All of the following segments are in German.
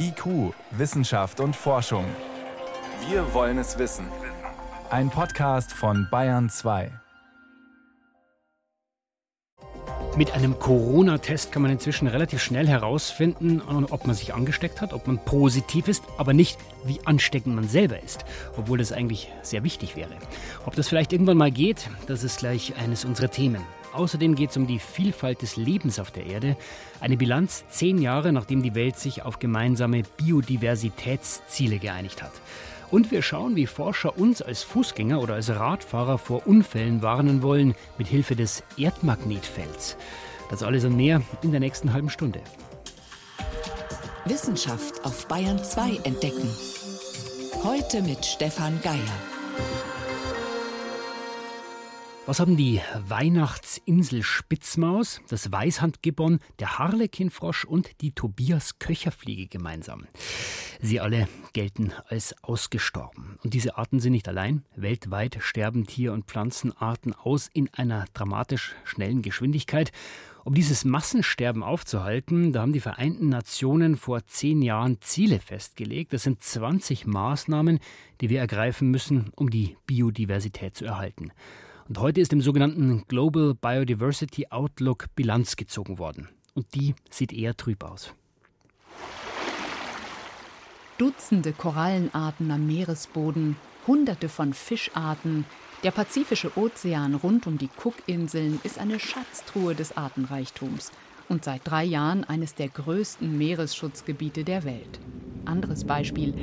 IQ, Wissenschaft und Forschung. Wir wollen es wissen. Ein Podcast von Bayern 2. Mit einem Corona-Test kann man inzwischen relativ schnell herausfinden, ob man sich angesteckt hat, ob man positiv ist, aber nicht, wie ansteckend man selber ist, obwohl das eigentlich sehr wichtig wäre. Ob das vielleicht irgendwann mal geht, das ist gleich eines unserer Themen. Außerdem geht es um die Vielfalt des Lebens auf der Erde. Eine Bilanz zehn Jahre, nachdem die Welt sich auf gemeinsame Biodiversitätsziele geeinigt hat. Und wir schauen, wie Forscher uns als Fußgänger oder als Radfahrer vor Unfällen warnen wollen, mit Hilfe des Erdmagnetfelds. Das alles und mehr in der nächsten halben Stunde. Wissenschaft auf Bayern 2 entdecken. Heute mit Stefan Geier. Was haben die Weihnachtsinsel Spitzmaus, das Weißhandgibbon, der Harlekinfrosch und die Tobias-Köcherfliege gemeinsam? Sie alle gelten als ausgestorben. Und diese Arten sind nicht allein. Weltweit sterben Tier- und Pflanzenarten aus in einer dramatisch schnellen Geschwindigkeit. Um dieses Massensterben aufzuhalten, da haben die Vereinten Nationen vor zehn Jahren Ziele festgelegt. Das sind 20 Maßnahmen, die wir ergreifen müssen, um die Biodiversität zu erhalten. Und heute ist im sogenannten Global Biodiversity Outlook Bilanz gezogen worden. Und die sieht eher trüb aus. Dutzende Korallenarten am Meeresboden, Hunderte von Fischarten. Der Pazifische Ozean rund um die Cookinseln ist eine Schatztruhe des Artenreichtums und seit drei Jahren eines der größten Meeresschutzgebiete der Welt. Anderes Beispiel.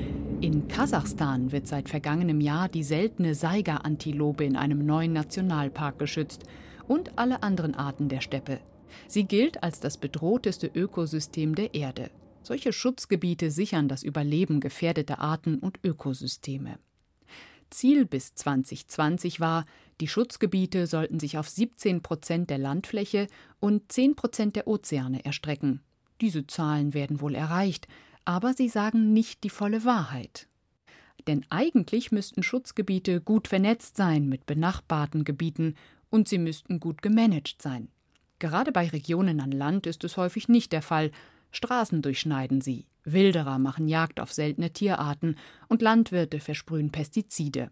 In Kasachstan wird seit vergangenem Jahr die seltene Saiga-Antilope in einem neuen Nationalpark geschützt und alle anderen Arten der Steppe. Sie gilt als das bedrohteste Ökosystem der Erde. Solche Schutzgebiete sichern das Überleben gefährdeter Arten und Ökosysteme. Ziel bis 2020 war, die Schutzgebiete sollten sich auf 17 Prozent der Landfläche und 10 Prozent der Ozeane erstrecken. Diese Zahlen werden wohl erreicht, aber sie sagen nicht die volle Wahrheit. Denn eigentlich müssten Schutzgebiete gut vernetzt sein mit benachbarten Gebieten und sie müssten gut gemanagt sein. Gerade bei Regionen an Land ist es häufig nicht der Fall. Straßen durchschneiden sie, Wilderer machen Jagd auf seltene Tierarten und Landwirte versprühen Pestizide.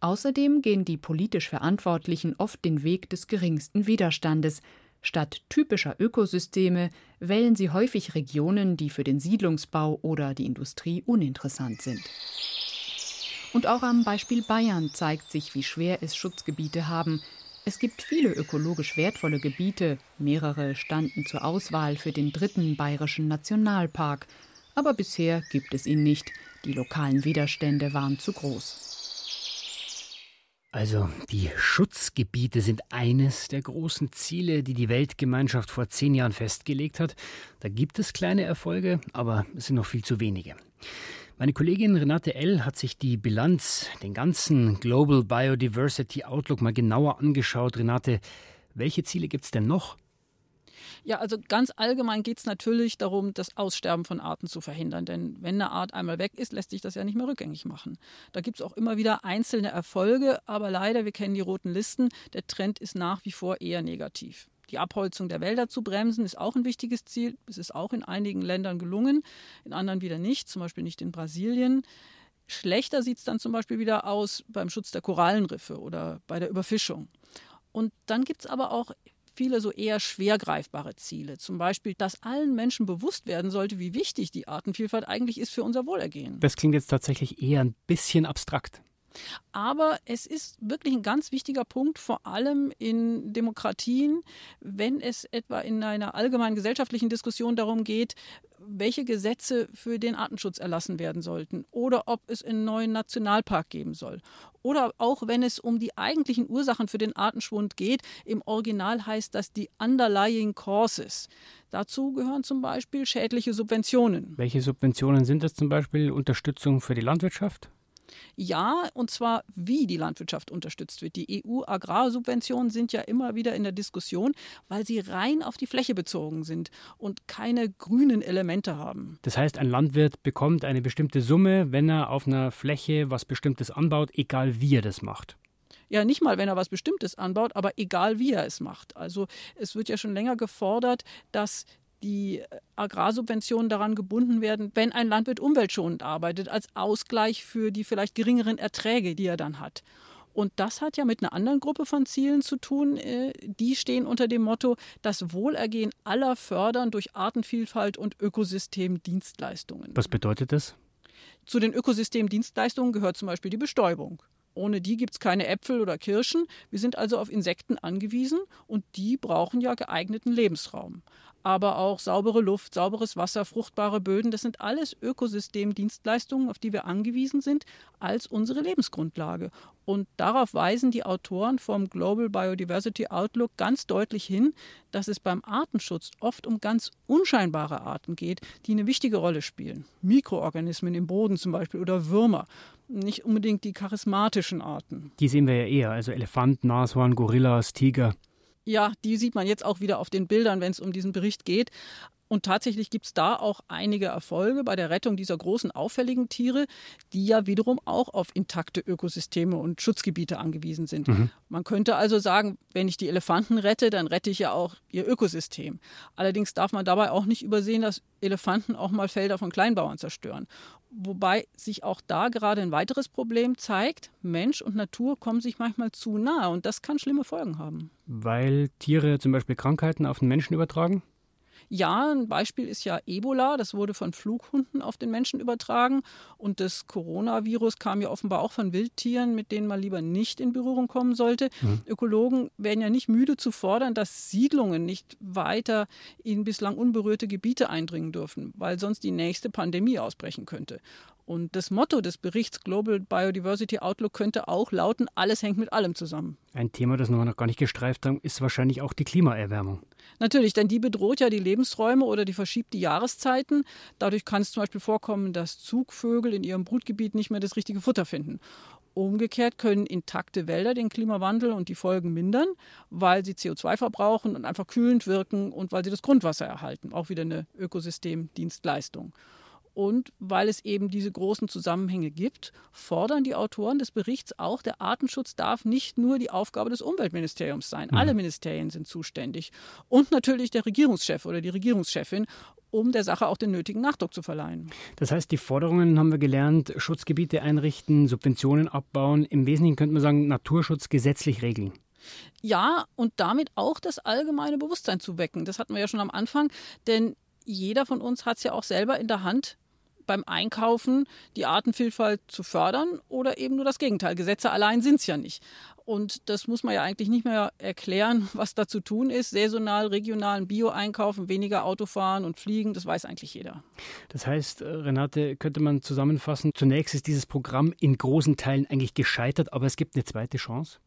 Außerdem gehen die politisch Verantwortlichen oft den Weg des geringsten Widerstandes, Statt typischer Ökosysteme wählen sie häufig Regionen, die für den Siedlungsbau oder die Industrie uninteressant sind. Und auch am Beispiel Bayern zeigt sich, wie schwer es Schutzgebiete haben. Es gibt viele ökologisch wertvolle Gebiete, mehrere standen zur Auswahl für den dritten bayerischen Nationalpark, aber bisher gibt es ihn nicht, die lokalen Widerstände waren zu groß. Also die Schutzgebiete sind eines der großen Ziele, die die Weltgemeinschaft vor zehn Jahren festgelegt hat. Da gibt es kleine Erfolge, aber es sind noch viel zu wenige. Meine Kollegin Renate L. hat sich die Bilanz, den ganzen Global Biodiversity Outlook mal genauer angeschaut. Renate, welche Ziele gibt es denn noch? Ja, also ganz allgemein geht es natürlich darum, das Aussterben von Arten zu verhindern. Denn wenn eine Art einmal weg ist, lässt sich das ja nicht mehr rückgängig machen. Da gibt es auch immer wieder einzelne Erfolge, aber leider, wir kennen die roten Listen, der Trend ist nach wie vor eher negativ. Die Abholzung der Wälder zu bremsen ist auch ein wichtiges Ziel. Es ist auch in einigen Ländern gelungen, in anderen wieder nicht, zum Beispiel nicht in Brasilien. Schlechter sieht es dann zum Beispiel wieder aus beim Schutz der Korallenriffe oder bei der Überfischung. Und dann gibt es aber auch viele so eher schwer greifbare Ziele. Zum Beispiel, dass allen Menschen bewusst werden sollte, wie wichtig die Artenvielfalt eigentlich ist für unser Wohlergehen. Das klingt jetzt tatsächlich eher ein bisschen abstrakt. Aber es ist wirklich ein ganz wichtiger Punkt, vor allem in Demokratien, wenn es etwa in einer allgemeinen gesellschaftlichen Diskussion darum geht, welche Gesetze für den Artenschutz erlassen werden sollten oder ob es einen neuen Nationalpark geben soll. Oder auch wenn es um die eigentlichen Ursachen für den Artenschwund geht. Im Original heißt das die Underlying Causes. Dazu gehören zum Beispiel schädliche Subventionen. Welche Subventionen sind das zum Beispiel? Unterstützung für die Landwirtschaft? Ja, und zwar wie die Landwirtschaft unterstützt wird. Die EU-Agrarsubventionen sind ja immer wieder in der Diskussion, weil sie rein auf die Fläche bezogen sind und keine grünen Elemente haben. Das heißt, ein Landwirt bekommt eine bestimmte Summe, wenn er auf einer Fläche was Bestimmtes anbaut, egal wie er das macht. Ja, nicht mal, wenn er was Bestimmtes anbaut, aber egal wie er es macht. Also es wird ja schon länger gefordert, dass die Agrarsubventionen daran gebunden werden, wenn ein Landwirt umweltschonend arbeitet, als Ausgleich für die vielleicht geringeren Erträge, die er dann hat. Und das hat ja mit einer anderen Gruppe von Zielen zu tun. Äh, die stehen unter dem Motto, das Wohlergehen aller fördern durch Artenvielfalt und Ökosystemdienstleistungen. Was bedeutet das? Zu den Ökosystemdienstleistungen gehört zum Beispiel die Bestäubung. Ohne die gibt es keine Äpfel oder Kirschen. Wir sind also auf Insekten angewiesen und die brauchen ja geeigneten Lebensraum. Aber auch saubere Luft, sauberes Wasser, fruchtbare Böden, das sind alles Ökosystemdienstleistungen, auf die wir angewiesen sind als unsere Lebensgrundlage. Und darauf weisen die Autoren vom Global Biodiversity Outlook ganz deutlich hin, dass es beim Artenschutz oft um ganz unscheinbare Arten geht, die eine wichtige Rolle spielen. Mikroorganismen im Boden zum Beispiel oder Würmer nicht unbedingt die charismatischen Arten. Die sehen wir ja eher, also Elefant, Nashorn, Gorillas, Tiger. Ja, die sieht man jetzt auch wieder auf den Bildern, wenn es um diesen Bericht geht. Und tatsächlich gibt es da auch einige Erfolge bei der Rettung dieser großen auffälligen Tiere, die ja wiederum auch auf intakte Ökosysteme und Schutzgebiete angewiesen sind. Mhm. Man könnte also sagen, wenn ich die Elefanten rette, dann rette ich ja auch ihr Ökosystem. Allerdings darf man dabei auch nicht übersehen, dass Elefanten auch mal Felder von Kleinbauern zerstören. Wobei sich auch da gerade ein weiteres Problem zeigt. Mensch und Natur kommen sich manchmal zu nahe und das kann schlimme Folgen haben. Weil Tiere zum Beispiel Krankheiten auf den Menschen übertragen? Ja, ein Beispiel ist ja Ebola. Das wurde von Flughunden auf den Menschen übertragen. Und das Coronavirus kam ja offenbar auch von Wildtieren, mit denen man lieber nicht in Berührung kommen sollte. Mhm. Ökologen werden ja nicht müde zu fordern, dass Siedlungen nicht weiter in bislang unberührte Gebiete eindringen dürfen, weil sonst die nächste Pandemie ausbrechen könnte. Und das Motto des Berichts Global Biodiversity Outlook könnte auch lauten, alles hängt mit allem zusammen. Ein Thema, das wir noch gar nicht gestreift haben, ist wahrscheinlich auch die Klimaerwärmung. Natürlich, denn die bedroht ja die Lebensräume oder die verschiebt die Jahreszeiten. Dadurch kann es zum Beispiel vorkommen, dass Zugvögel in ihrem Brutgebiet nicht mehr das richtige Futter finden. Umgekehrt können intakte Wälder den Klimawandel und die Folgen mindern, weil sie CO2 verbrauchen und einfach kühlend wirken und weil sie das Grundwasser erhalten. Auch wieder eine Ökosystemdienstleistung. Und weil es eben diese großen Zusammenhänge gibt, fordern die Autoren des Berichts auch, der Artenschutz darf nicht nur die Aufgabe des Umweltministeriums sein. Mhm. Alle Ministerien sind zuständig. Und natürlich der Regierungschef oder die Regierungschefin um der Sache auch den nötigen Nachdruck zu verleihen. Das heißt, die Forderungen haben wir gelernt, Schutzgebiete einrichten, Subventionen abbauen, im Wesentlichen könnte man sagen, Naturschutz gesetzlich regeln. Ja, und damit auch das allgemeine Bewusstsein zu wecken. Das hatten wir ja schon am Anfang, denn jeder von uns hat es ja auch selber in der Hand, beim Einkaufen die Artenvielfalt zu fördern oder eben nur das Gegenteil. Gesetze allein sind es ja nicht. Und das muss man ja eigentlich nicht mehr erklären, was da zu tun ist. Saisonal, regional, Bio einkaufen, weniger Autofahren und fliegen, das weiß eigentlich jeder. Das heißt, äh, Renate, könnte man zusammenfassen, zunächst ist dieses Programm in großen Teilen eigentlich gescheitert, aber es gibt eine zweite Chance?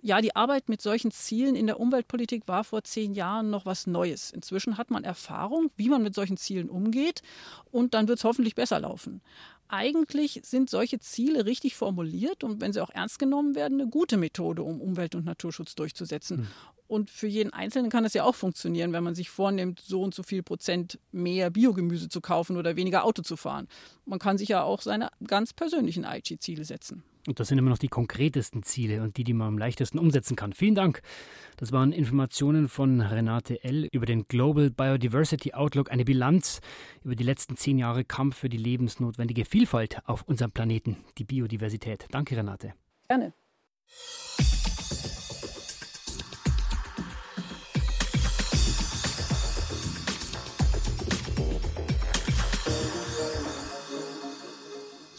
Ja, die Arbeit mit solchen Zielen in der Umweltpolitik war vor zehn Jahren noch was Neues. Inzwischen hat man Erfahrung, wie man mit solchen Zielen umgeht und dann wird es hoffentlich besser laufen. Eigentlich sind solche Ziele richtig formuliert und wenn sie auch ernst genommen werden, eine gute Methode, um Umwelt- und Naturschutz durchzusetzen. Mhm. Und für jeden Einzelnen kann das ja auch funktionieren, wenn man sich vornimmt, so und so viel Prozent mehr Biogemüse zu kaufen oder weniger Auto zu fahren. Man kann sich ja auch seine ganz persönlichen Aichi-Ziele setzen. Und das sind immer noch die konkretesten Ziele und die, die man am leichtesten umsetzen kann. Vielen Dank. Das waren Informationen von Renate L. über den Global Biodiversity Outlook, eine Bilanz über die letzten zehn Jahre Kampf für die lebensnotwendige Vielfalt auf unserem Planeten, die Biodiversität. Danke, Renate. Gerne.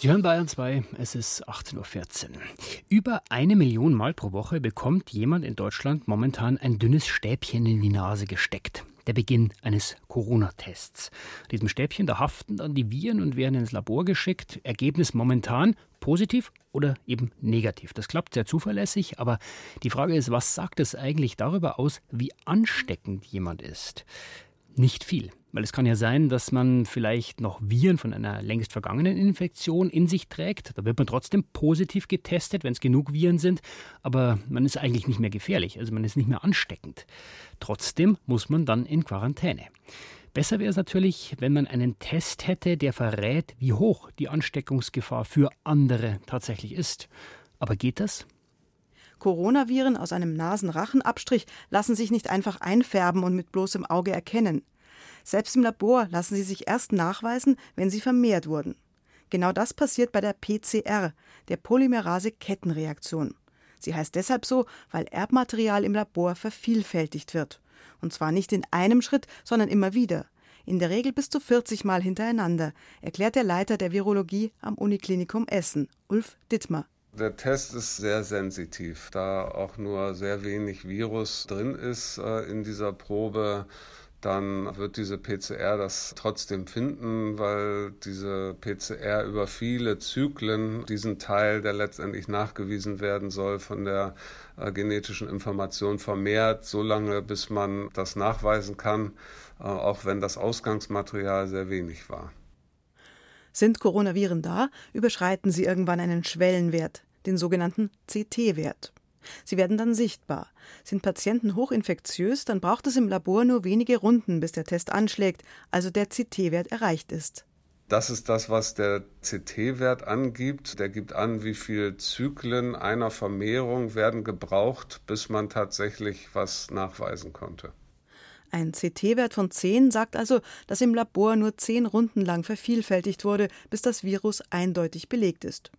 Sie hören Bayern 2, es ist 18.14 Uhr. Über eine Million Mal pro Woche bekommt jemand in Deutschland momentan ein dünnes Stäbchen in die Nase gesteckt. Der Beginn eines Corona-Tests. Diesem Stäbchen, da haften dann die Viren und werden ins Labor geschickt. Ergebnis momentan positiv oder eben negativ. Das klappt sehr zuverlässig, aber die Frage ist, was sagt es eigentlich darüber aus, wie ansteckend jemand ist? Nicht viel. Weil es kann ja sein, dass man vielleicht noch Viren von einer längst vergangenen Infektion in sich trägt. Da wird man trotzdem positiv getestet, wenn es genug Viren sind. Aber man ist eigentlich nicht mehr gefährlich, also man ist nicht mehr ansteckend. Trotzdem muss man dann in Quarantäne. Besser wäre es natürlich, wenn man einen Test hätte, der verrät, wie hoch die Ansteckungsgefahr für andere tatsächlich ist. Aber geht das? Coronaviren aus einem Nasenrachenabstrich lassen sich nicht einfach einfärben und mit bloßem Auge erkennen. Selbst im Labor lassen sie sich erst nachweisen, wenn sie vermehrt wurden. Genau das passiert bei der PCR, der Polymerase-Kettenreaktion. Sie heißt deshalb so, weil Erbmaterial im Labor vervielfältigt wird. Und zwar nicht in einem Schritt, sondern immer wieder. In der Regel bis zu 40 Mal hintereinander, erklärt der Leiter der Virologie am Uniklinikum Essen, Ulf Dittmar. Der Test ist sehr sensitiv, da auch nur sehr wenig Virus drin ist äh, in dieser Probe dann wird diese PCR das trotzdem finden, weil diese PCR über viele Zyklen diesen Teil, der letztendlich nachgewiesen werden soll, von der äh, genetischen Information vermehrt, so lange, bis man das nachweisen kann, äh, auch wenn das Ausgangsmaterial sehr wenig war. Sind Coronaviren da, überschreiten sie irgendwann einen Schwellenwert, den sogenannten CT-Wert. Sie werden dann sichtbar. Sind Patienten hochinfektiös, dann braucht es im Labor nur wenige Runden, bis der Test anschlägt, also der CT-Wert erreicht ist. Das ist das, was der CT-Wert angibt. Der gibt an, wie viele Zyklen einer Vermehrung werden gebraucht, bis man tatsächlich was nachweisen konnte. Ein CT-Wert von 10 sagt also, dass im Labor nur 10 Runden lang vervielfältigt wurde, bis das Virus eindeutig belegt ist.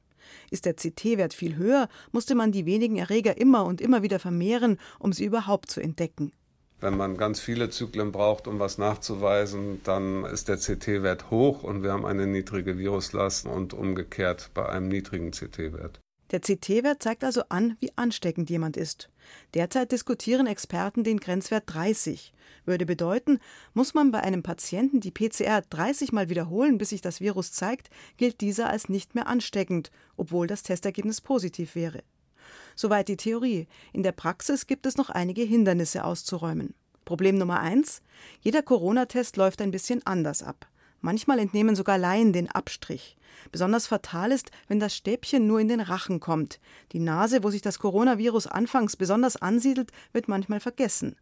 Ist der CT-Wert viel höher, musste man die wenigen Erreger immer und immer wieder vermehren, um sie überhaupt zu entdecken. Wenn man ganz viele Zyklen braucht, um was nachzuweisen, dann ist der CT-Wert hoch und wir haben eine niedrige Viruslast und umgekehrt bei einem niedrigen CT-Wert. Der CT-Wert zeigt also an, wie ansteckend jemand ist. Derzeit diskutieren Experten den Grenzwert 30. Würde bedeuten, muss man bei einem Patienten die PCR 30 Mal wiederholen, bis sich das Virus zeigt, gilt dieser als nicht mehr ansteckend, obwohl das Testergebnis positiv wäre. Soweit die Theorie. In der Praxis gibt es noch einige Hindernisse auszuräumen. Problem Nummer eins: Jeder Corona-Test läuft ein bisschen anders ab. Manchmal entnehmen sogar Laien den Abstrich. Besonders fatal ist, wenn das Stäbchen nur in den Rachen kommt. Die Nase, wo sich das Coronavirus anfangs besonders ansiedelt, wird manchmal vergessen.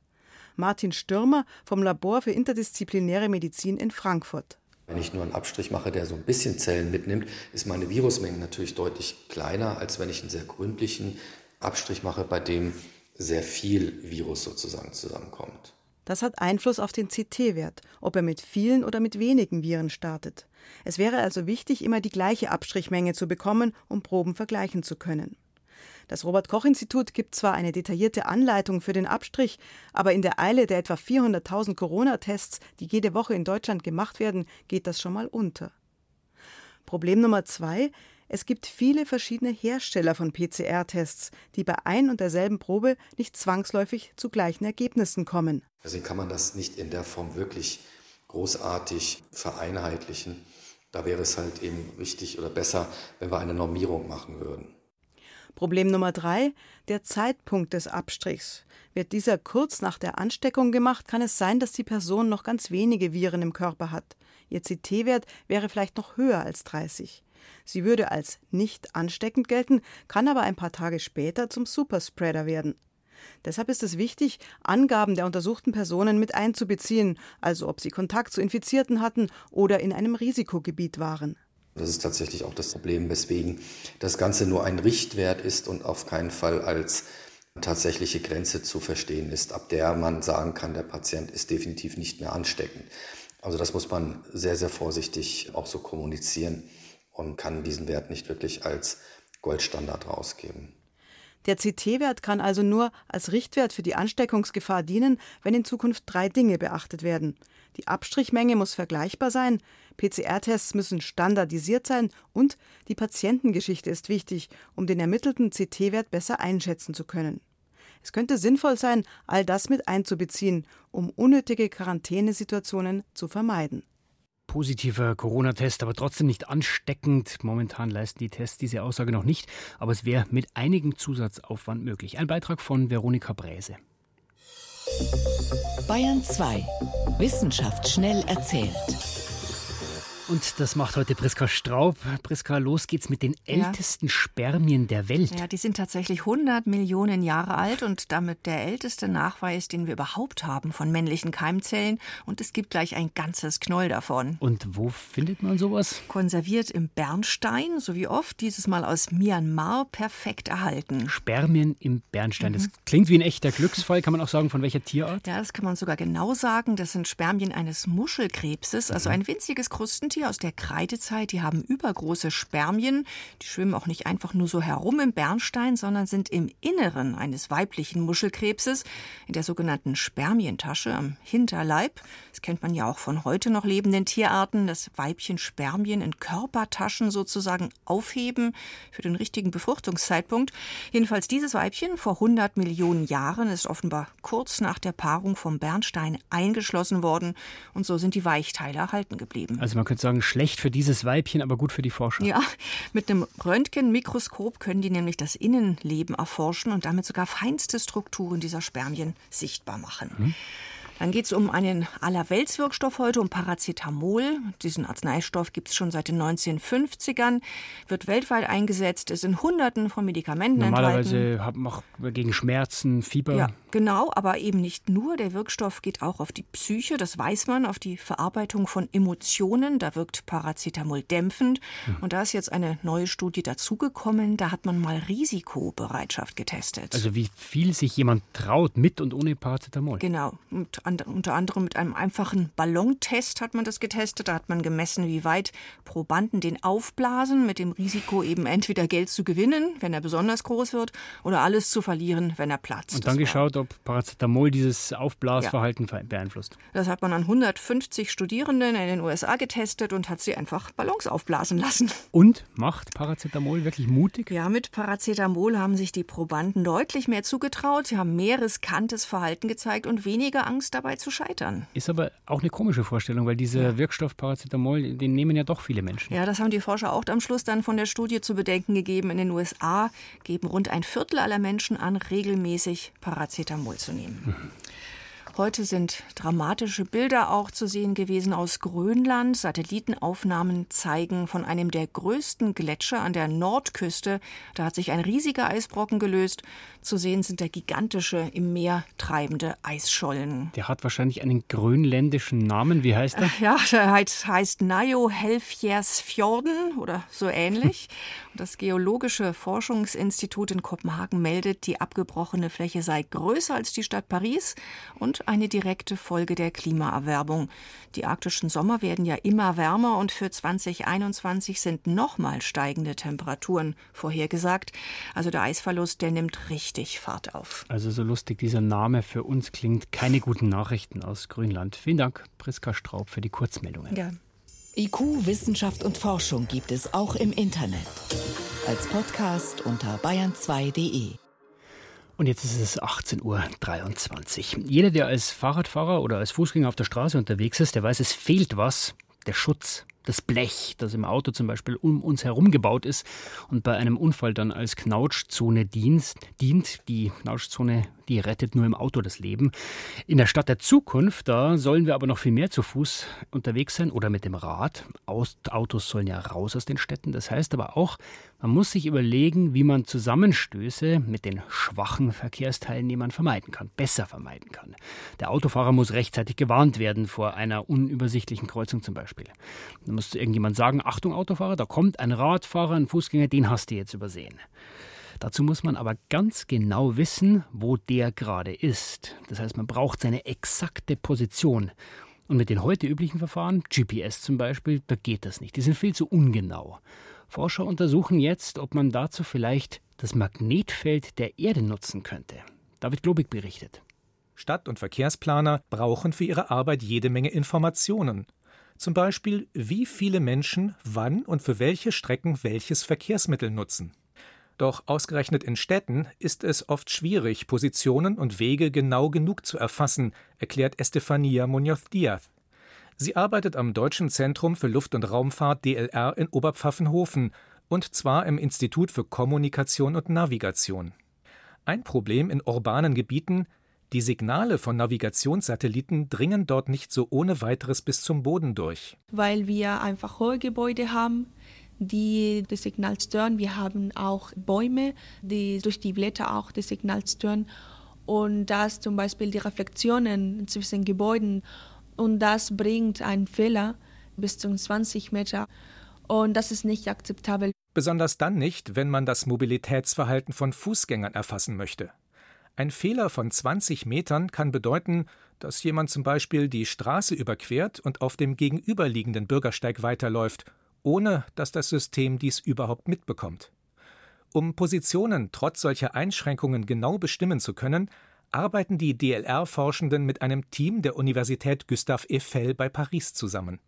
Martin Stürmer vom Labor für interdisziplinäre Medizin in Frankfurt. Wenn ich nur einen Abstrich mache, der so ein bisschen Zellen mitnimmt, ist meine Virusmenge natürlich deutlich kleiner, als wenn ich einen sehr gründlichen Abstrich mache, bei dem sehr viel Virus sozusagen zusammenkommt. Das hat Einfluss auf den CT-Wert, ob er mit vielen oder mit wenigen Viren startet. Es wäre also wichtig, immer die gleiche Abstrichmenge zu bekommen, um Proben vergleichen zu können. Das Robert Koch Institut gibt zwar eine detaillierte Anleitung für den Abstrich, aber in der Eile der etwa 400.000 Corona-Tests, die jede Woche in Deutschland gemacht werden, geht das schon mal unter. Problem Nummer zwei: es gibt viele verschiedene Hersteller von PCR-Tests, die bei ein und derselben Probe nicht zwangsläufig zu gleichen Ergebnissen kommen. Deswegen kann man das nicht in der Form wirklich großartig vereinheitlichen. Da wäre es halt eben wichtig oder besser, wenn wir eine Normierung machen würden. Problem Nummer drei, der Zeitpunkt des Abstrichs. Wird dieser kurz nach der Ansteckung gemacht, kann es sein, dass die Person noch ganz wenige Viren im Körper hat. Ihr CT-Wert wäre vielleicht noch höher als 30. Sie würde als nicht ansteckend gelten, kann aber ein paar Tage später zum Superspreader werden. Deshalb ist es wichtig, Angaben der untersuchten Personen mit einzubeziehen, also ob sie Kontakt zu Infizierten hatten oder in einem Risikogebiet waren. Das ist tatsächlich auch das Problem, weswegen das Ganze nur ein Richtwert ist und auf keinen Fall als tatsächliche Grenze zu verstehen ist, ab der man sagen kann, der Patient ist definitiv nicht mehr ansteckend. Also das muss man sehr, sehr vorsichtig auch so kommunizieren und kann diesen Wert nicht wirklich als Goldstandard rausgeben. Der CT-Wert kann also nur als Richtwert für die Ansteckungsgefahr dienen, wenn in Zukunft drei Dinge beachtet werden. Die Abstrichmenge muss vergleichbar sein, PCR-Tests müssen standardisiert sein und die Patientengeschichte ist wichtig, um den ermittelten CT-Wert besser einschätzen zu können. Es könnte sinnvoll sein, all das mit einzubeziehen, um unnötige Quarantänesituationen zu vermeiden positiver Corona-Test, aber trotzdem nicht ansteckend. Momentan leisten die Tests diese Aussage noch nicht, aber es wäre mit einigem Zusatzaufwand möglich. Ein Beitrag von Veronika Bräse. Bayern 2. Wissenschaft schnell erzählt. Und das macht heute Priska Straub. Priska, los geht's mit den ältesten ja. Spermien der Welt. Ja, die sind tatsächlich 100 Millionen Jahre alt und damit der älteste Nachweis, den wir überhaupt haben von männlichen Keimzellen. Und es gibt gleich ein ganzes Knoll davon. Und wo findet man sowas? Konserviert im Bernstein, so wie oft, dieses Mal aus Myanmar, perfekt erhalten. Spermien im Bernstein. Das mhm. klingt wie ein echter Glücksfall. Kann man auch sagen, von welcher Tierart? Ja, das kann man sogar genau sagen. Das sind Spermien eines Muschelkrebses, also mhm. ein winziges Krustentier aus der Kreidezeit. Die haben übergroße Spermien. Die schwimmen auch nicht einfach nur so herum im Bernstein, sondern sind im Inneren eines weiblichen Muschelkrebses, in der sogenannten Spermientasche am Hinterleib. Das kennt man ja auch von heute noch lebenden Tierarten, dass Weibchen Spermien in Körpertaschen sozusagen aufheben für den richtigen Befruchtungszeitpunkt. Jedenfalls dieses Weibchen vor 100 Millionen Jahren ist offenbar kurz nach der Paarung vom Bernstein eingeschlossen worden und so sind die Weichteile erhalten geblieben. Also man könnte sagen, schlecht für dieses Weibchen, aber gut für die Forscher. Ja, mit einem Röntgenmikroskop können die nämlich das Innenleben erforschen und damit sogar feinste Strukturen dieser Spermien sichtbar machen. Mhm. Dann geht es um einen Allerweltswirkstoff heute, um Paracetamol. Diesen Arzneistoff gibt es schon seit den 1950ern, wird weltweit eingesetzt, ist in Hunderten von Medikamenten Normalerweise enthalten. Normalerweise gegen Schmerzen, Fieber. Ja, genau, aber eben nicht nur. Der Wirkstoff geht auch auf die Psyche, das weiß man, auf die Verarbeitung von Emotionen. Da wirkt Paracetamol dämpfend. Hm. Und da ist jetzt eine neue Studie dazugekommen. Da hat man mal Risikobereitschaft getestet. Also wie viel sich jemand traut mit und ohne Paracetamol. Genau. Und unter anderem mit einem einfachen Ballontest hat man das getestet. Da hat man gemessen, wie weit Probanden den aufblasen, mit dem Risiko eben entweder Geld zu gewinnen, wenn er besonders groß wird, oder alles zu verlieren, wenn er platzt. Und dann geschaut, ob Paracetamol dieses Aufblasverhalten ja. beeinflusst. Das hat man an 150 Studierenden in den USA getestet und hat sie einfach Ballons aufblasen lassen. Und macht Paracetamol wirklich mutig? Ja, mit Paracetamol haben sich die Probanden deutlich mehr zugetraut. Sie haben mehr riskantes Verhalten gezeigt und weniger Angst dabei zu scheitern. Ist aber auch eine komische Vorstellung, weil dieser ja. Wirkstoff Paracetamol, den nehmen ja doch viele Menschen. Ja, das haben die Forscher auch am Schluss dann von der Studie zu bedenken gegeben. In den USA geben rund ein Viertel aller Menschen an, regelmäßig Paracetamol zu nehmen. Mhm. Heute sind dramatische Bilder auch zu sehen gewesen aus Grönland. Satellitenaufnahmen zeigen von einem der größten Gletscher an der Nordküste. Da hat sich ein riesiger Eisbrocken gelöst. Zu sehen sind der gigantische im Meer treibende Eisschollen. Der hat wahrscheinlich einen grönländischen Namen. Wie heißt er? Ja, der heißt, heißt Najo Helfjersfjorden oder so ähnlich. Das Geologische Forschungsinstitut in Kopenhagen meldet, die abgebrochene Fläche sei größer als die Stadt Paris und eine direkte Folge der Klimaerwerbung. Die arktischen Sommer werden ja immer wärmer und für 2021 sind nochmal steigende Temperaturen vorhergesagt. Also der Eisverlust, der nimmt richtig Fahrt auf. Also so lustig dieser Name für uns klingt, keine guten Nachrichten aus Grönland. Vielen Dank, Priska Straub, für die Kurzmeldungen. Ja. IQ, Wissenschaft und Forschung gibt es auch im Internet. Als Podcast unter bayern2.de. Und jetzt ist es 18.23 Uhr. Jeder, der als Fahrradfahrer oder als Fußgänger auf der Straße unterwegs ist, der weiß, es fehlt was. Der Schutz, das Blech, das im Auto zum Beispiel um uns herum gebaut ist und bei einem Unfall dann als Knautschzone dient. Die Knautschzone die rettet nur im Auto das Leben. In der Stadt der Zukunft, da sollen wir aber noch viel mehr zu Fuß unterwegs sein oder mit dem Rad. Autos sollen ja raus aus den Städten. Das heißt aber auch, man muss sich überlegen, wie man Zusammenstöße mit den schwachen Verkehrsteilnehmern vermeiden kann, besser vermeiden kann. Der Autofahrer muss rechtzeitig gewarnt werden vor einer unübersichtlichen Kreuzung zum Beispiel. Da muss irgendjemand sagen, Achtung Autofahrer, da kommt ein Radfahrer, ein Fußgänger, den hast du jetzt übersehen. Dazu muss man aber ganz genau wissen, wo der gerade ist. Das heißt, man braucht seine exakte Position. Und mit den heute üblichen Verfahren, GPS zum Beispiel, da geht das nicht. Die sind viel zu ungenau. Forscher untersuchen jetzt, ob man dazu vielleicht das Magnetfeld der Erde nutzen könnte. David Globig berichtet. Stadt- und Verkehrsplaner brauchen für ihre Arbeit jede Menge Informationen. Zum Beispiel, wie viele Menschen wann und für welche Strecken welches Verkehrsmittel nutzen. Doch ausgerechnet in Städten ist es oft schwierig, Positionen und Wege genau genug zu erfassen, erklärt Estefania Munoz Diaz. Sie arbeitet am Deutschen Zentrum für Luft- und Raumfahrt DLR in Oberpfaffenhofen und zwar im Institut für Kommunikation und Navigation. Ein Problem in urbanen Gebieten Die Signale von Navigationssatelliten dringen dort nicht so ohne weiteres bis zum Boden durch. Weil wir einfach hohe Gebäude haben, die das Signal stören. Wir haben auch Bäume, die durch die Blätter auch das Signal stören. Und das zum Beispiel die Reflexionen zwischen Gebäuden. Und das bringt einen Fehler bis zu 20 Meter. Und das ist nicht akzeptabel. Besonders dann nicht, wenn man das Mobilitätsverhalten von Fußgängern erfassen möchte. Ein Fehler von 20 Metern kann bedeuten, dass jemand zum Beispiel die Straße überquert und auf dem gegenüberliegenden Bürgersteig weiterläuft, ohne dass das System dies überhaupt mitbekommt. Um Positionen trotz solcher Einschränkungen genau bestimmen zu können, arbeiten die DLR-Forschenden mit einem Team der Universität Gustave Eiffel bei Paris zusammen.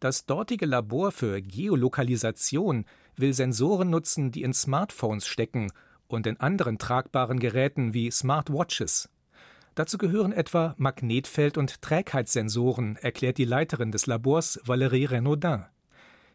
Das dortige Labor für Geolokalisation will Sensoren nutzen, die in Smartphones stecken und in anderen tragbaren Geräten wie Smartwatches. Dazu gehören etwa Magnetfeld- und Trägheitssensoren, erklärt die Leiterin des Labors Valérie Renaudin.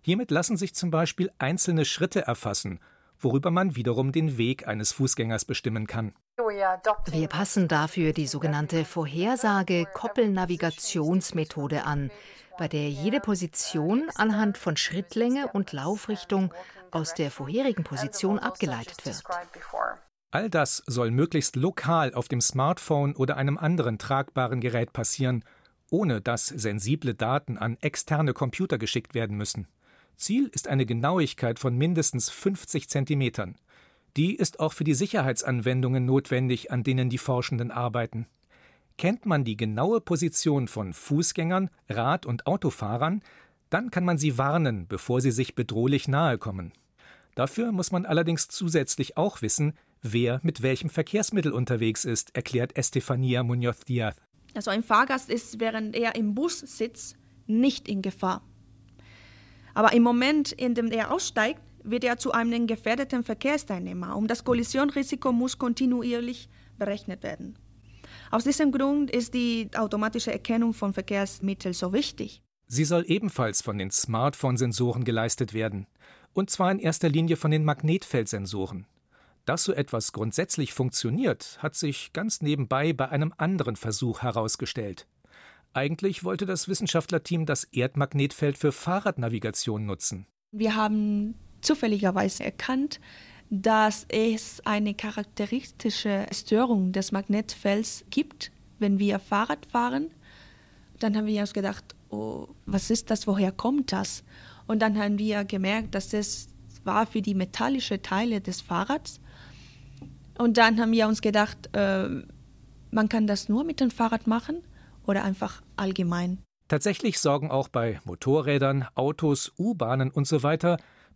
Hiermit lassen sich zum Beispiel einzelne Schritte erfassen, worüber man wiederum den Weg eines Fußgängers bestimmen kann. Wir passen dafür die sogenannte Vorhersage-Koppelnavigationsmethode an, bei der jede Position anhand von Schrittlänge und Laufrichtung aus der vorherigen Position abgeleitet wird. All das soll möglichst lokal auf dem Smartphone oder einem anderen tragbaren Gerät passieren, ohne dass sensible Daten an externe Computer geschickt werden müssen. Ziel ist eine Genauigkeit von mindestens 50 Zentimetern. Die ist auch für die Sicherheitsanwendungen notwendig, an denen die Forschenden arbeiten. Kennt man die genaue Position von Fußgängern, Rad- und Autofahrern, dann kann man sie warnen, bevor sie sich bedrohlich nahe kommen. Dafür muss man allerdings zusätzlich auch wissen, wer mit welchem Verkehrsmittel unterwegs ist, erklärt Estefania Munoz Diaz. Also ein Fahrgast ist, während er im Bus sitzt, nicht in Gefahr. Aber im Moment, in dem er aussteigt, wird er zu einem gefährdeten Verkehrsteilnehmer und das Kollisionrisiko muss kontinuierlich berechnet werden. Aus diesem Grund ist die automatische Erkennung von Verkehrsmitteln so wichtig. Sie soll ebenfalls von den Smartphone-Sensoren geleistet werden, und zwar in erster Linie von den Magnetfeldsensoren. Dass so etwas grundsätzlich funktioniert, hat sich ganz nebenbei bei einem anderen Versuch herausgestellt. Eigentlich wollte das Wissenschaftlerteam das Erdmagnetfeld für Fahrradnavigation nutzen. Wir haben zufälligerweise erkannt, dass es eine charakteristische Störung des Magnetfelds gibt, wenn wir Fahrrad fahren. Dann haben wir uns gedacht, oh, was ist das, woher kommt das? Und dann haben wir gemerkt, dass es war für die metallischen Teile des Fahrrads. Und dann haben wir uns gedacht, äh, man kann das nur mit dem Fahrrad machen oder einfach allgemein. Tatsächlich sorgen auch bei Motorrädern, Autos, U-Bahnen und so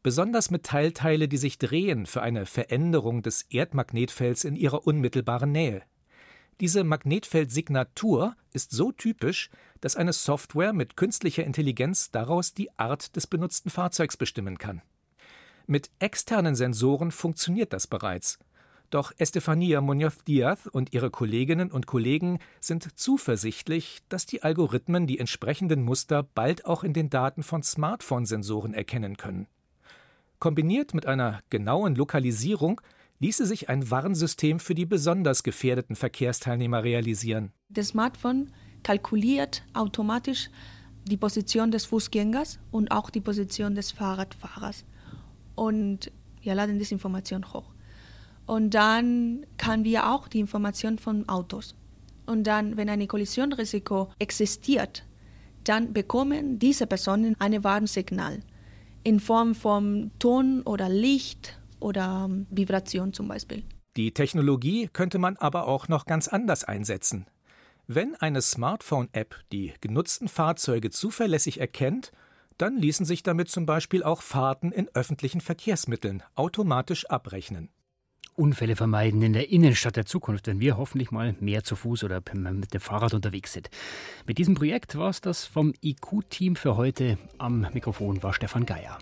besonders Metallteile, die sich drehen, für eine Veränderung des Erdmagnetfelds in ihrer unmittelbaren Nähe. Diese Magnetfeldsignatur ist so typisch, dass eine Software mit künstlicher Intelligenz daraus die Art des benutzten Fahrzeugs bestimmen kann. Mit externen Sensoren funktioniert das bereits. Doch Estefania Munoz Diaz und ihre Kolleginnen und Kollegen sind zuversichtlich, dass die Algorithmen die entsprechenden Muster bald auch in den Daten von Smartphone-Sensoren erkennen können. Kombiniert mit einer genauen Lokalisierung ließe sich ein Warnsystem für die besonders gefährdeten Verkehrsteilnehmer realisieren. Das Smartphone kalkuliert automatisch die Position des Fußgängers und auch die Position des Fahrradfahrers. Und wir laden diese Information hoch. Und dann kann wir auch die Information von Autos. Und dann, wenn ein Kollisionrisiko existiert, dann bekommen diese Personen ein Warnsignal in Form von Ton oder Licht oder Vibration zum Beispiel. Die Technologie könnte man aber auch noch ganz anders einsetzen. Wenn eine Smartphone-App die genutzten Fahrzeuge zuverlässig erkennt, dann ließen sich damit zum Beispiel auch Fahrten in öffentlichen Verkehrsmitteln automatisch abrechnen. Unfälle vermeiden in der Innenstadt der Zukunft, wenn wir hoffentlich mal mehr zu Fuß oder mit dem Fahrrad unterwegs sind. Mit diesem Projekt war es das vom IQ-Team für heute. Am Mikrofon war Stefan Geier.